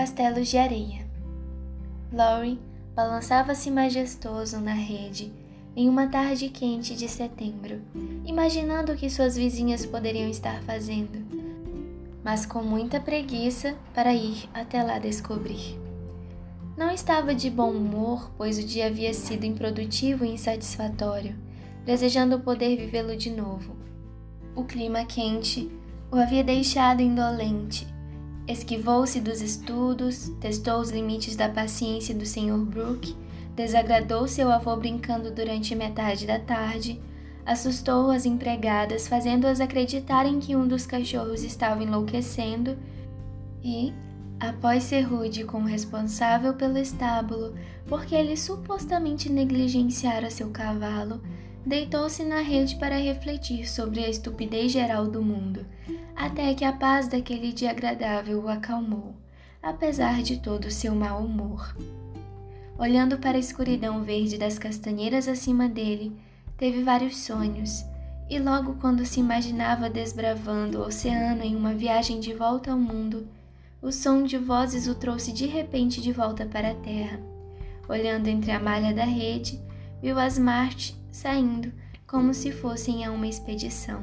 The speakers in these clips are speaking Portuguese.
Castelos de areia. Laurie balançava-se majestoso na rede em uma tarde quente de setembro, imaginando o que suas vizinhas poderiam estar fazendo, mas com muita preguiça para ir até lá descobrir. Não estava de bom humor, pois o dia havia sido improdutivo e insatisfatório, desejando poder vivê-lo de novo. O clima quente o havia deixado indolente. Esquivou-se dos estudos, testou os limites da paciência do Sr. Brooke Desagradou seu avô brincando durante metade da tarde, assustou as empregadas, fazendo-as acreditarem que um dos cachorros estava enlouquecendo e, após ser rude com o responsável pelo estábulo, porque ele supostamente negligenciara seu cavalo, deitou-se na rede para refletir sobre a estupidez geral do mundo, até que a paz daquele dia agradável o acalmou, apesar de todo o seu mau humor. Olhando para a escuridão verde das castanheiras acima dele, teve vários sonhos, e logo quando se imaginava desbravando o oceano em uma viagem de volta ao mundo, o som de vozes o trouxe de repente de volta para a terra. Olhando entre a malha da rede, viu as Marte saindo como se fossem a uma expedição.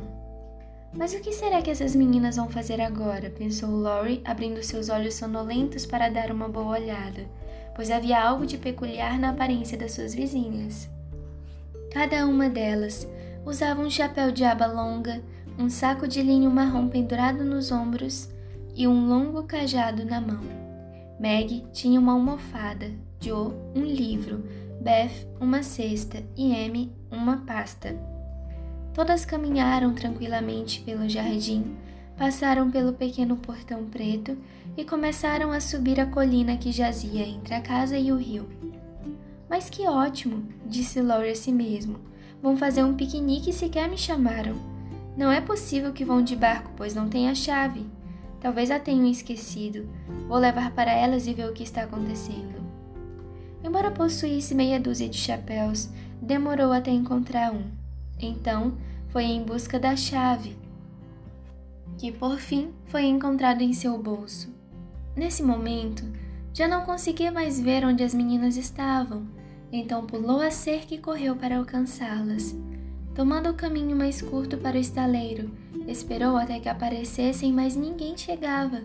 Mas o que será que essas meninas vão fazer agora? pensou Laurie, abrindo seus olhos sonolentos para dar uma boa olhada pois havia algo de peculiar na aparência das suas vizinhas. Cada uma delas usava um chapéu de aba longa, um saco de linho marrom pendurado nos ombros e um longo cajado na mão. Meg tinha uma almofada, Joe um livro, Beth uma cesta e Amy uma pasta. Todas caminharam tranquilamente pelo jardim, passaram pelo pequeno portão preto e começaram a subir a colina que jazia entre a casa e o rio. Mas que ótimo, disse Laurie a si mesmo. Vão fazer um piquenique e sequer me chamaram. Não é possível que vão de barco, pois não tem a chave. Talvez a tenham esquecido. Vou levar para elas e ver o que está acontecendo. Embora possuísse meia dúzia de chapéus, demorou até encontrar um. Então, foi em busca da chave que por fim foi encontrado em seu bolso. Nesse momento, já não conseguia mais ver onde as meninas estavam, então pulou a cerca e correu para alcançá-las. Tomando o caminho mais curto para o estaleiro, esperou até que aparecessem, mas ninguém chegava.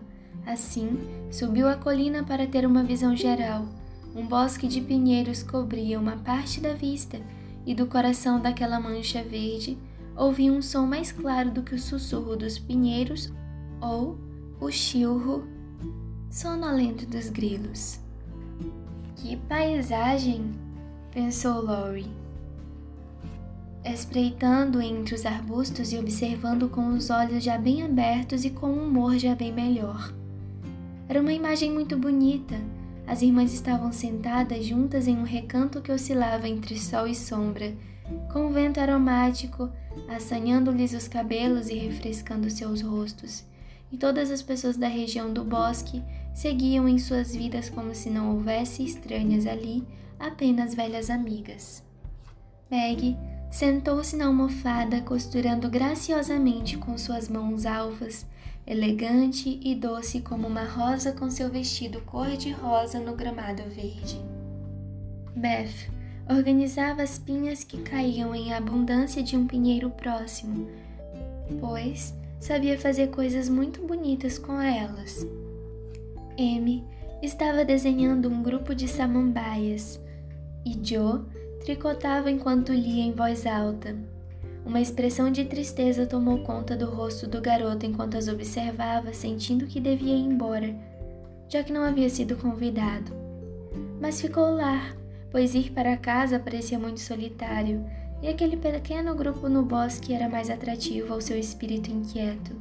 Assim, subiu a colina para ter uma visão geral. Um bosque de pinheiros cobria uma parte da vista, e do coração daquela mancha verde ouvi um som mais claro do que o sussurro dos pinheiros ou o chilro sonolento dos grilos. Que paisagem! pensou Laurie, espreitando entre os arbustos e observando com os olhos já bem abertos e com um humor já bem melhor. Era uma imagem muito bonita. As irmãs estavam sentadas juntas em um recanto que oscilava entre sol e sombra, com o vento aromático assanhando-lhes os cabelos e refrescando seus rostos, e todas as pessoas da região do bosque seguiam em suas vidas como se não houvesse estranhas ali, apenas velhas amigas. Meg sentou-se na almofada, costurando graciosamente com suas mãos alvas, elegante e doce como uma rosa com seu vestido cor-de-rosa no gramado verde. Beth organizava as pinhas que caíam em abundância de um pinheiro próximo, pois sabia fazer coisas muito bonitas com elas. Amy estava desenhando um grupo de samambaias e Joe tricotava enquanto lia em voz alta. Uma expressão de tristeza tomou conta do rosto do garoto enquanto as observava, sentindo que devia ir embora, já que não havia sido convidado. Mas ficou lá, pois ir para casa parecia muito solitário, e aquele pequeno grupo no bosque era mais atrativo ao seu espírito inquieto.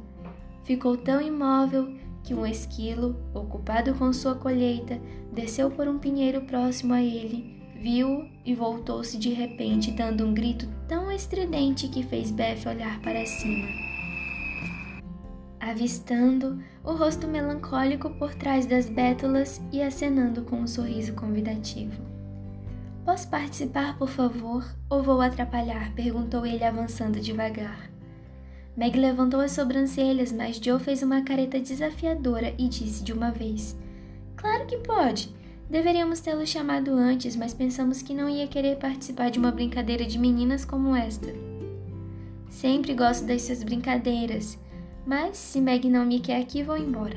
Ficou tão imóvel que um esquilo, ocupado com sua colheita, desceu por um pinheiro próximo a ele, viu-o e voltou-se de repente, dando um grito tão estridente que fez Beth olhar para cima. Avistando o rosto melancólico por trás das bétulas e acenando com um sorriso convidativo. Posso participar, por favor, ou vou atrapalhar? perguntou ele, avançando devagar. Meg levantou as sobrancelhas, mas Joe fez uma careta desafiadora e disse de uma vez: Claro que pode. Deveríamos tê-lo chamado antes, mas pensamos que não ia querer participar de uma brincadeira de meninas como esta. Sempre gosto dessas brincadeiras, mas se Meg não me quer aqui, vou embora.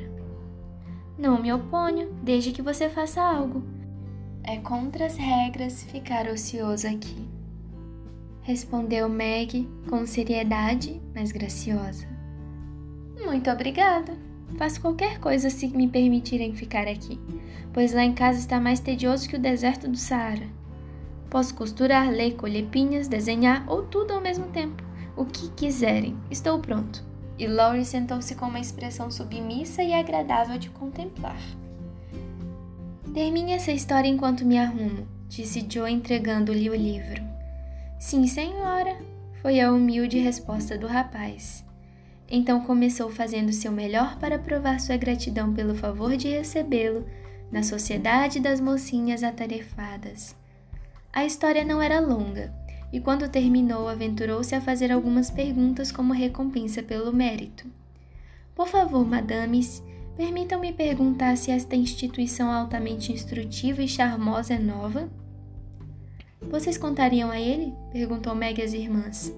Não me oponho, desde que você faça algo. É contra as regras ficar ocioso aqui. Respondeu Meg com seriedade, mas graciosa. Muito obrigada. Faço qualquer coisa se me permitirem ficar aqui, pois lá em casa está mais tedioso que o deserto do Saara. Posso costurar, ler, colher pinhas, desenhar ou tudo ao mesmo tempo. O que quiserem. Estou pronto. E Laurie sentou-se com uma expressão submissa e agradável de contemplar. Termine essa história enquanto me arrumo, disse Joe entregando-lhe o livro. Sim, senhora, foi a humilde resposta do rapaz. Então começou fazendo seu melhor para provar sua gratidão pelo favor de recebê-lo na sociedade das mocinhas atarefadas. A história não era longa, e quando terminou, aventurou-se a fazer algumas perguntas como recompensa pelo mérito. Por favor, madames, permitam-me perguntar se esta instituição altamente instrutiva e charmosa é nova? Vocês contariam a ele? perguntou Meg às irmãs.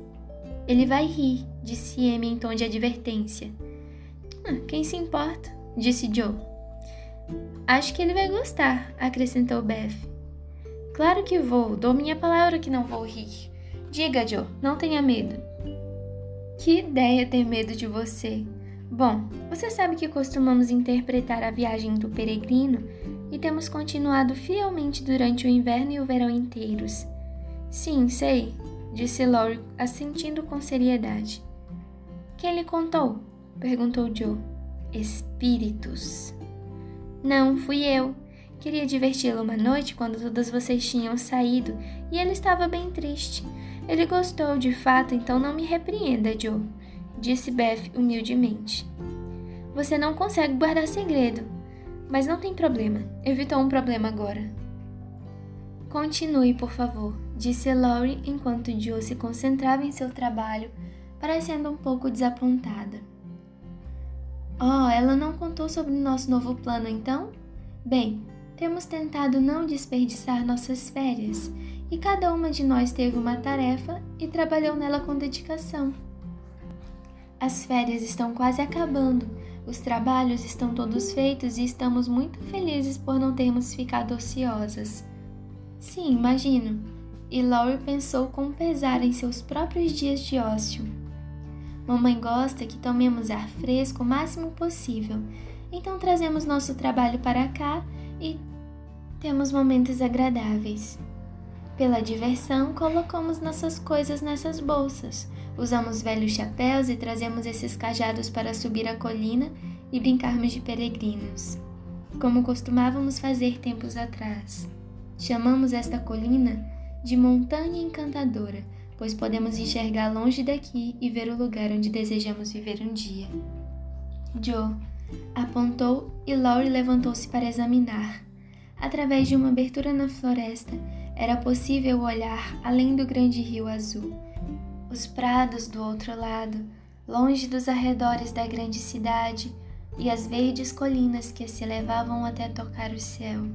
Ele vai rir, disse Amy em tom de advertência. Ah, quem se importa? disse Joe. Acho que ele vai gostar, acrescentou Beth. Claro que vou, dou minha palavra que não vou rir. Diga, Joe, não tenha medo. Que ideia ter medo de você. Bom, você sabe que costumamos interpretar a viagem do peregrino e temos continuado fielmente durante o inverno e o verão inteiros. Sim, sei, disse Laurie, assentindo com seriedade. Quem lhe contou? perguntou Joe. Espíritos. Não, fui eu. Queria diverti-lo uma noite quando todas vocês tinham saído e ele estava bem triste. Ele gostou de fato, então não me repreenda, Joe, disse Beth humildemente. Você não consegue guardar segredo, mas não tem problema. Evitou um problema agora. Continue, por favor, disse Laurie enquanto Joe se concentrava em seu trabalho, parecendo um pouco desapontada. Oh, ela não contou sobre nosso novo plano então? Bem, temos tentado não desperdiçar nossas férias e cada uma de nós teve uma tarefa e trabalhou nela com dedicação. As férias estão quase acabando, os trabalhos estão todos feitos e estamos muito felizes por não termos ficado ociosas. Sim, imagino. E Laurie pensou com pesar em seus próprios dias de ócio. Mamãe gosta que tomemos ar fresco o máximo possível, então trazemos nosso trabalho para cá e temos momentos agradáveis. Pela diversão, colocamos nossas coisas nessas bolsas, usamos velhos chapéus e trazemos esses cajados para subir a colina e brincarmos de peregrinos, como costumávamos fazer tempos atrás. Chamamos esta colina de Montanha Encantadora, pois podemos enxergar longe daqui e ver o lugar onde desejamos viver um dia. Joe apontou e Laurie levantou-se para examinar. Através de uma abertura na floresta, era possível olhar além do grande rio azul. Os prados do outro lado, longe dos arredores da grande cidade, e as verdes colinas que se elevavam até tocar o céu.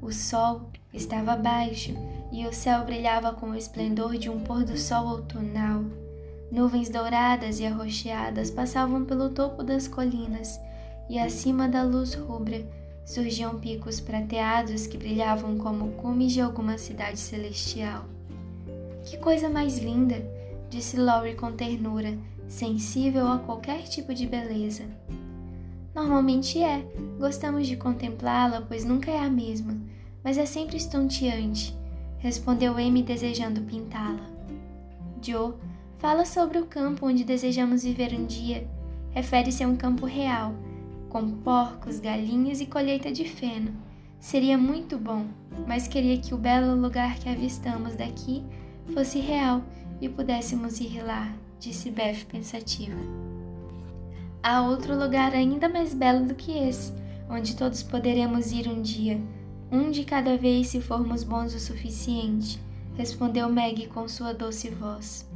O sol estava baixo e o céu brilhava com o esplendor de um pôr do sol outonal. Nuvens douradas e arroxeadas passavam pelo topo das colinas e acima da luz rubra surgiam picos prateados que brilhavam como cumes de alguma cidade celestial. Que coisa mais linda! disse Laurie com ternura, sensível a qualquer tipo de beleza. Normalmente é, gostamos de contemplá-la, pois nunca é a mesma, mas é sempre estonteante, respondeu Amy desejando pintá-la. Joe fala sobre o campo onde desejamos viver um dia. Refere-se a um campo real, com porcos, galinhas e colheita de feno. Seria muito bom, mas queria que o belo lugar que avistamos daqui fosse real e pudéssemos ir lá, disse Beth pensativa. Há outro lugar ainda mais belo do que esse, onde todos poderemos ir um dia, um de cada vez se formos bons o suficiente, respondeu Meg com sua doce voz.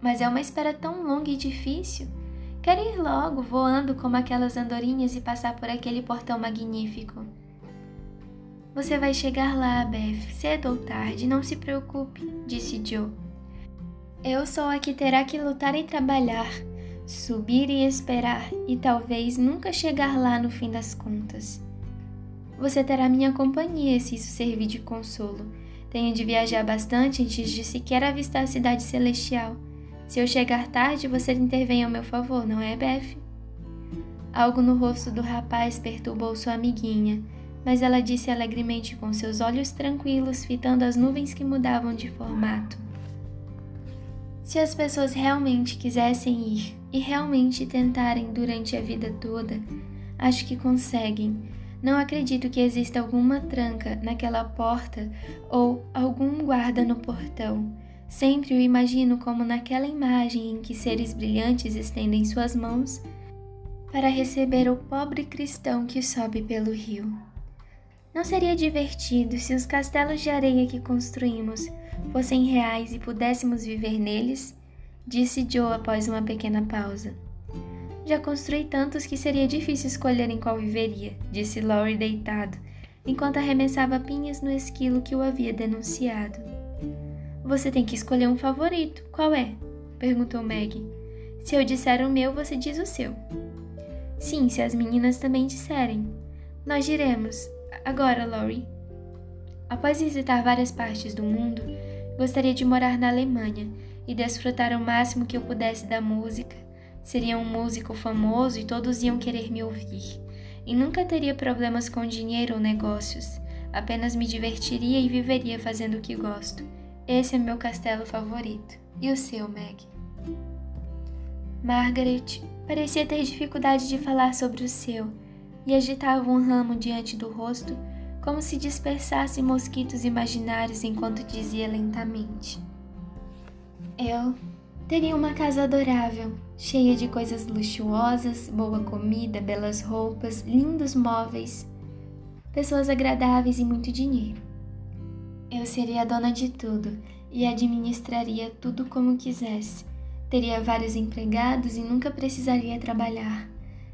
Mas é uma espera tão longa e difícil. Quero ir logo, voando como aquelas andorinhas e passar por aquele portão magnífico. Você vai chegar lá, Beth, cedo ou tarde, não se preocupe, disse Joe. Eu sou a que terá que lutar e trabalhar, subir e esperar, e talvez nunca chegar lá no fim das contas. Você terá minha companhia se isso servir de consolo. Tenho de viajar bastante antes de sequer avistar a cidade celestial. Se eu chegar tarde, você intervém ao meu favor, não é, Beth? Algo no rosto do rapaz perturbou sua amiguinha, mas ela disse alegremente com seus olhos tranquilos fitando as nuvens que mudavam de formato. Se as pessoas realmente quisessem ir e realmente tentarem durante a vida toda, acho que conseguem. Não acredito que exista alguma tranca naquela porta ou algum guarda no portão. Sempre o imagino como naquela imagem em que seres brilhantes estendem suas mãos para receber o pobre cristão que sobe pelo rio. Não seria divertido se os castelos de areia que construímos fossem reais e pudéssemos viver neles? Disse Joe após uma pequena pausa. Já construí tantos que seria difícil escolher em qual viveria, disse Laurie deitado, enquanto arremessava pinhas no esquilo que o havia denunciado. Você tem que escolher um favorito. Qual é? perguntou Meg. Se eu disser o meu, você diz o seu. Sim, se as meninas também disserem. Nós diremos. Agora, Laurie. Após visitar várias partes do mundo, gostaria de morar na Alemanha e desfrutar o máximo que eu pudesse da música. Seria um músico famoso e todos iam querer me ouvir. E nunca teria problemas com dinheiro ou negócios. Apenas me divertiria e viveria fazendo o que gosto esse é meu castelo favorito. E o seu, Meg? Margaret parecia ter dificuldade de falar sobre o seu e agitava um ramo diante do rosto como se dispersasse mosquitos imaginários enquanto dizia lentamente: Eu teria uma casa adorável, cheia de coisas luxuosas, boa comida, belas roupas, lindos móveis, pessoas agradáveis e muito dinheiro. Eu seria dona de tudo e administraria tudo como quisesse. Teria vários empregados e nunca precisaria trabalhar.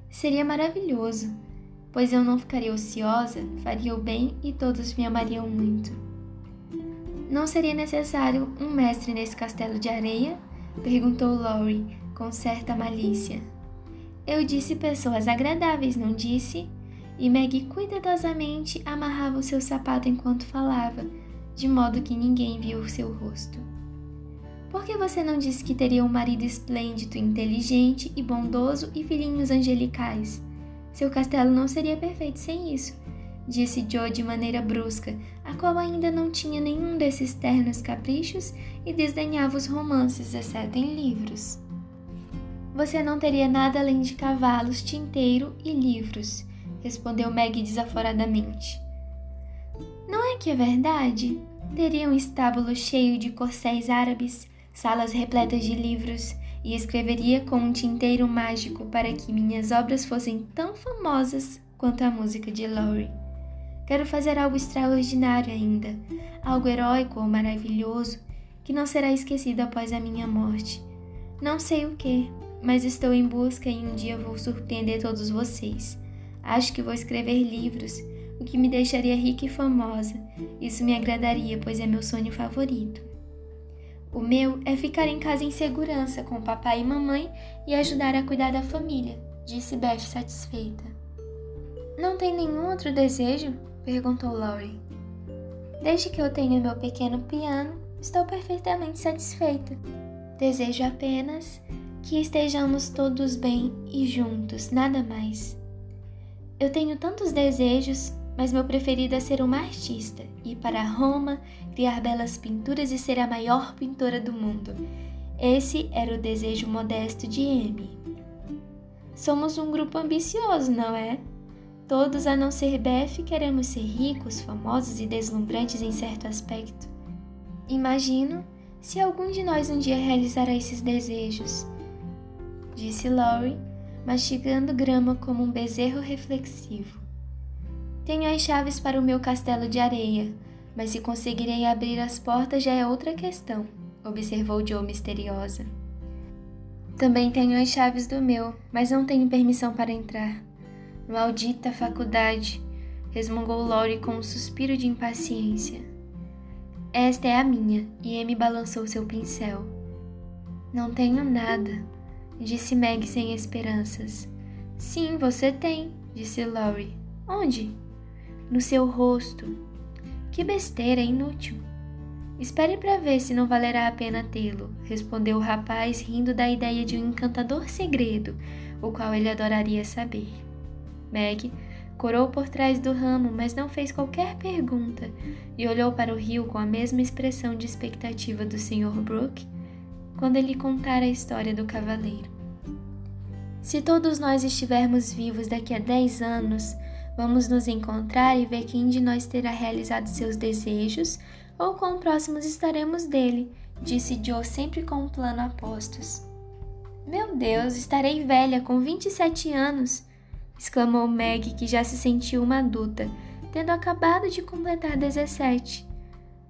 Seria maravilhoso, pois eu não ficaria ociosa, faria o bem e todos me amariam muito. Não seria necessário um mestre nesse castelo de areia? Perguntou Laurie com certa malícia. Eu disse pessoas agradáveis, não disse? E Meg cuidadosamente amarrava o seu sapato enquanto falava de modo que ninguém viu o seu rosto. Por que você não disse que teria um marido esplêndido, inteligente e bondoso e filhinhos angelicais? Seu castelo não seria perfeito sem isso, disse Joe de maneira brusca, a qual ainda não tinha nenhum desses ternos caprichos e desdenhava os romances, exceto em livros. Você não teria nada além de cavalos, tinteiro e livros, respondeu Meg desaforadamente. Não é que é verdade? Teria um estábulo cheio de corcéis árabes, salas repletas de livros, e escreveria com um tinteiro mágico para que minhas obras fossem tão famosas quanto a música de Laurie. Quero fazer algo extraordinário ainda, algo heróico ou maravilhoso que não será esquecido após a minha morte. Não sei o que, mas estou em busca e um dia vou surpreender todos vocês. Acho que vou escrever livros o que me deixaria rica e famosa. Isso me agradaria, pois é meu sonho favorito. O meu é ficar em casa em segurança com papai e mamãe e ajudar a cuidar da família, disse Beth satisfeita. Não tem nenhum outro desejo? Perguntou Laurie. Desde que eu tenha meu pequeno piano, estou perfeitamente satisfeita. Desejo apenas que estejamos todos bem e juntos, nada mais. Eu tenho tantos desejos, mas meu preferido é ser uma artista, ir para Roma, criar belas pinturas e ser a maior pintora do mundo. Esse era o desejo modesto de Amy. Somos um grupo ambicioso, não é? Todos, a não ser Beth, queremos ser ricos, famosos e deslumbrantes em certo aspecto. Imagino se algum de nós um dia realizará esses desejos, disse Laurie, mastigando grama como um bezerro reflexivo. Tenho as chaves para o meu castelo de areia, mas se conseguirei abrir as portas já é outra questão, observou Joe misteriosa. Também tenho as chaves do meu, mas não tenho permissão para entrar. Maldita faculdade, resmungou Lori com um suspiro de impaciência. Esta é a minha, e Amy balançou seu pincel. Não tenho nada, disse Meg sem esperanças. Sim, você tem, disse Lori. Onde? No seu rosto. Que besteira, é inútil. Espere para ver se não valerá a pena tê-lo, respondeu o rapaz, rindo da ideia de um encantador segredo, o qual ele adoraria saber. Meg corou por trás do ramo, mas não fez qualquer pergunta e olhou para o rio com a mesma expressão de expectativa do Sr. Brooke quando ele contara a história do cavaleiro. Se todos nós estivermos vivos daqui a dez anos, vamos nos encontrar e ver quem de nós terá realizado seus desejos ou quão próximos estaremos dele, disse Joe sempre com um plano a postos. Meu Deus, estarei velha com 27 anos, exclamou Meg, que já se sentiu uma adulta, tendo acabado de completar 17.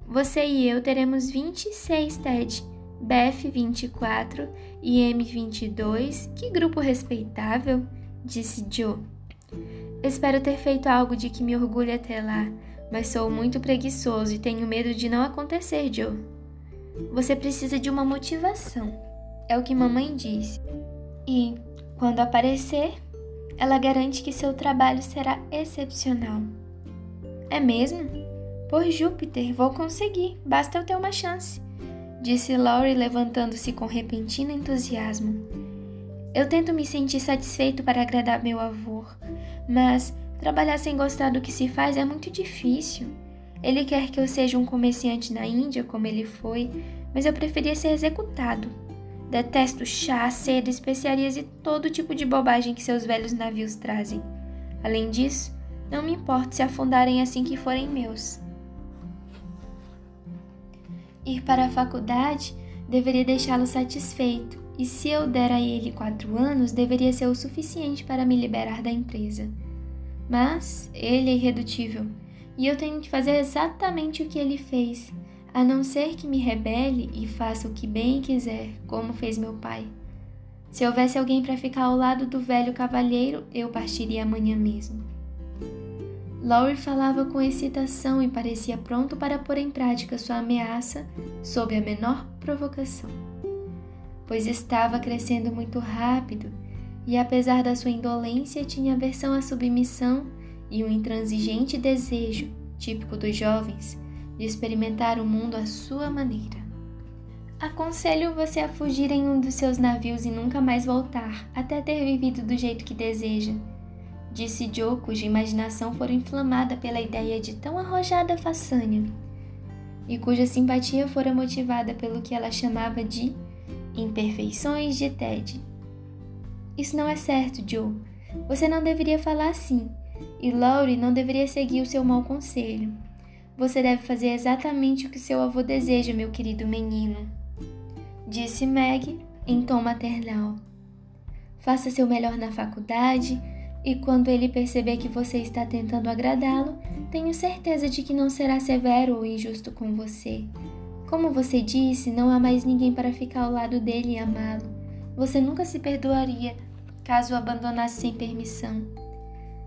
Você e eu teremos 26, Ted. Beth 24 e M 22. Que grupo respeitável, disse Joe. Espero ter feito algo de que me orgulhe até lá, mas sou muito preguiçoso e tenho medo de não acontecer, Joe. Você precisa de uma motivação, é o que mamãe disse. E, quando aparecer, ela garante que seu trabalho será excepcional. É mesmo? Por Júpiter, vou conseguir, basta eu ter uma chance, disse Laurie levantando-se com repentino entusiasmo. Eu tento me sentir satisfeito para agradar meu avô, mas Trabalhar sem gostar do que se faz é muito difícil. Ele quer que eu seja um comerciante na Índia, como ele foi, mas eu preferia ser executado. Detesto chá, seda, especiarias e todo tipo de bobagem que seus velhos navios trazem. Além disso, não me importo se afundarem assim que forem meus. Ir para a faculdade deveria deixá-lo satisfeito, e se eu der a ele quatro anos, deveria ser o suficiente para me liberar da empresa. Mas ele é irredutível e eu tenho que fazer exatamente o que ele fez, a não ser que me rebele e faça o que bem quiser, como fez meu pai. Se houvesse alguém para ficar ao lado do velho cavalheiro, eu partiria amanhã mesmo. Laurie falava com excitação e parecia pronto para pôr em prática sua ameaça sob a menor provocação, pois estava crescendo muito rápido e apesar da sua indolência, tinha aversão à submissão e um intransigente desejo, típico dos jovens, de experimentar o mundo à sua maneira. Aconselho você a fugir em um dos seus navios e nunca mais voltar, até ter vivido do jeito que deseja, disse Joe, cuja imaginação fora inflamada pela ideia de tão arrojada façanha, e cuja simpatia fora motivada pelo que ela chamava de imperfeições de Ted. Isso não é certo, Joe. Você não deveria falar assim. E Laurie não deveria seguir o seu mau conselho. Você deve fazer exatamente o que seu avô deseja, meu querido menino. Disse Meg em tom maternal. Faça seu melhor na faculdade e quando ele perceber que você está tentando agradá-lo, tenho certeza de que não será severo ou injusto com você. Como você disse, não há mais ninguém para ficar ao lado dele e amá-lo. Você nunca se perdoaria caso o abandonasse sem permissão.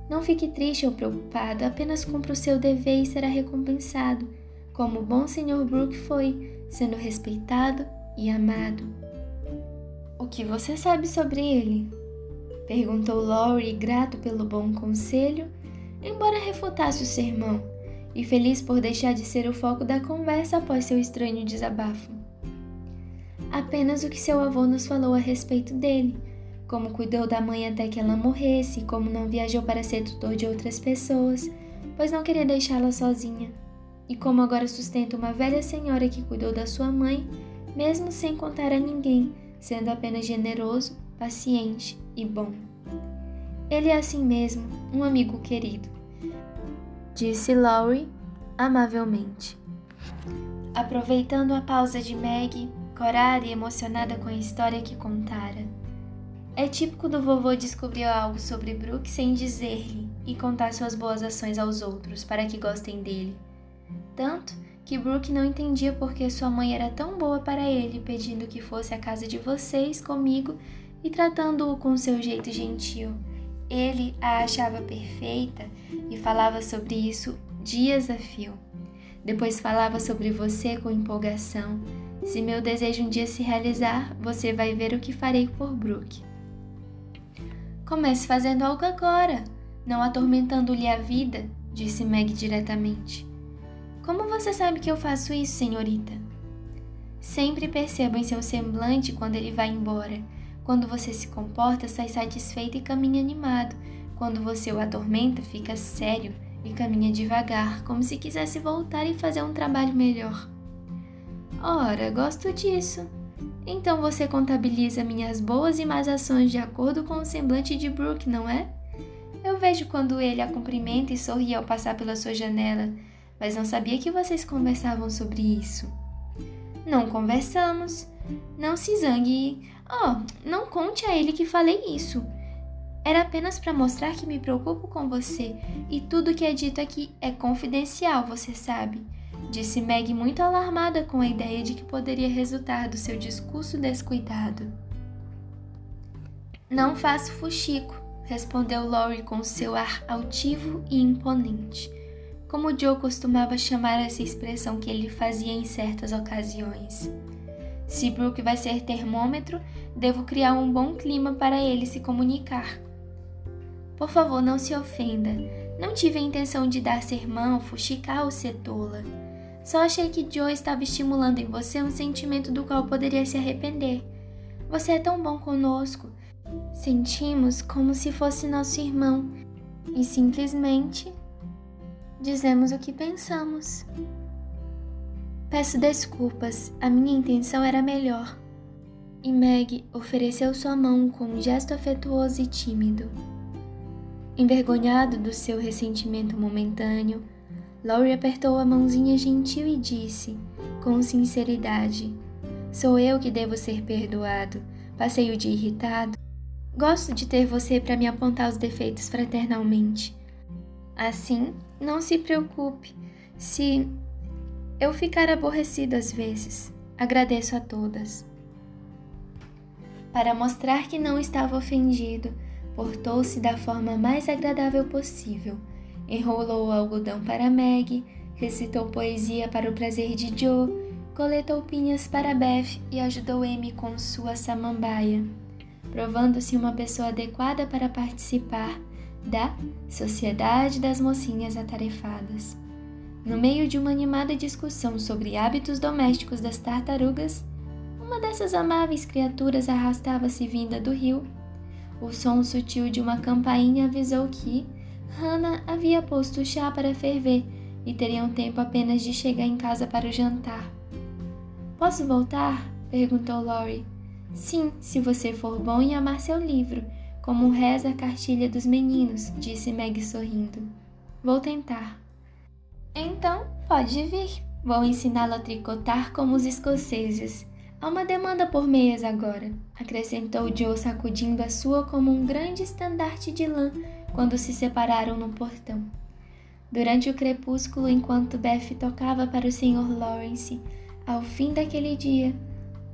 Não fique triste ou preocupado, apenas cumpra o seu dever e será recompensado, como o bom Sr. Brooke foi, sendo respeitado e amado. O que você sabe sobre ele? Perguntou Laurie, grato pelo bom conselho, embora refutasse o sermão, e feliz por deixar de ser o foco da conversa após seu estranho desabafo apenas o que seu avô nos falou a respeito dele, como cuidou da mãe até que ela morresse, como não viajou para ser tutor de outras pessoas, pois não queria deixá-la sozinha, e como agora sustenta uma velha senhora que cuidou da sua mãe, mesmo sem contar a ninguém, sendo apenas generoso, paciente e bom. Ele é assim mesmo, um amigo querido, disse Laurie amavelmente. Aproveitando a pausa de Maggie, corada e emocionada com a história que contara. É típico do vovô descobrir algo sobre Brooke sem dizer-lhe e contar suas boas ações aos outros para que gostem dele. Tanto que Brooke não entendia porque sua mãe era tão boa para ele, pedindo que fosse à casa de vocês comigo e tratando-o com seu jeito gentil. Ele a achava perfeita e falava sobre isso dias a fio. Depois falava sobre você com empolgação. Se meu desejo um dia se realizar, você vai ver o que farei por Brooke. Comece fazendo algo agora, não atormentando-lhe a vida, disse Meg diretamente. Como você sabe que eu faço isso, senhorita? Sempre percebo em seu semblante quando ele vai embora. Quando você se comporta, sai satisfeito e caminha animado. Quando você o atormenta, fica sério e caminha devagar, como se quisesse voltar e fazer um trabalho melhor. Ora, gosto disso. Então você contabiliza minhas boas e más ações de acordo com o semblante de Brooke, não é? Eu vejo quando ele a cumprimenta e sorri ao passar pela sua janela mas não sabia que vocês conversavam sobre isso. Não conversamos. Não se zangue. Oh, não conte a ele que falei isso. Era apenas para mostrar que me preocupo com você e tudo que é dito aqui é confidencial, você sabe. Disse Meg muito alarmada com a ideia de que poderia resultar do seu discurso descuidado. Não faço fuxico, respondeu Laurie com seu ar altivo e imponente como Joe costumava chamar essa expressão que ele fazia em certas ocasiões. Se Brooke vai ser termômetro, devo criar um bom clima para ele se comunicar. Por favor, não se ofenda. Não tive a intenção de dar sermão, fuxicar ou ser tola. Só achei que Joe estava estimulando em você um sentimento do qual poderia se arrepender. Você é tão bom conosco. Sentimos como se fosse nosso irmão e simplesmente dizemos o que pensamos. Peço desculpas, a minha intenção era melhor. E Meg ofereceu sua mão com um gesto afetuoso e tímido. Envergonhado do seu ressentimento momentâneo, Laurie apertou a mãozinha gentil e disse, com sinceridade: Sou eu que devo ser perdoado. Passei o dia irritado. Gosto de ter você para me apontar os defeitos fraternalmente. Assim, não se preocupe se eu ficar aborrecido às vezes. Agradeço a todas. Para mostrar que não estava ofendido, portou-se da forma mais agradável possível. Enrolou o algodão para Meg, recitou poesia para o prazer de Joe, coletou pinhas para Beth e ajudou Amy com sua samambaia. Provando-se uma pessoa adequada para participar, da Sociedade das Mocinhas Atarefadas. No meio de uma animada discussão sobre hábitos domésticos das tartarugas, uma dessas amáveis criaturas arrastava-se vinda do rio. O som sutil de uma campainha avisou que Hannah havia posto o chá para ferver e teriam tempo apenas de chegar em casa para o jantar. Posso voltar? perguntou Laurie. Sim, se você for bom em amar seu livro como reza a cartilha dos meninos, disse Meg sorrindo. Vou tentar. Então, pode vir. Vou ensiná-lo a tricotar como os escoceses. Há uma demanda por meias agora, acrescentou Joe sacudindo a sua como um grande estandarte de lã quando se separaram no portão. Durante o crepúsculo, enquanto Beth tocava para o Sr. Lawrence, ao fim daquele dia,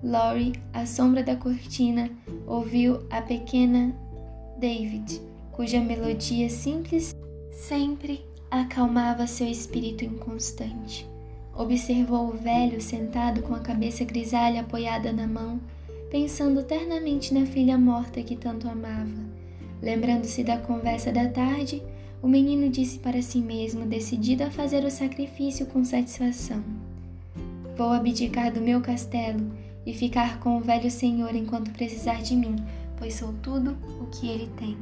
Laurie, à sombra da cortina, ouviu a pequena David, cuja melodia simples sempre acalmava seu espírito inconstante. Observou o velho sentado com a cabeça grisalha apoiada na mão, pensando ternamente na filha morta que tanto amava. Lembrando-se da conversa da tarde, o menino disse para si mesmo, decidido a fazer o sacrifício com satisfação: Vou abdicar do meu castelo e ficar com o velho senhor enquanto precisar de mim pois sou tudo o que ele tem.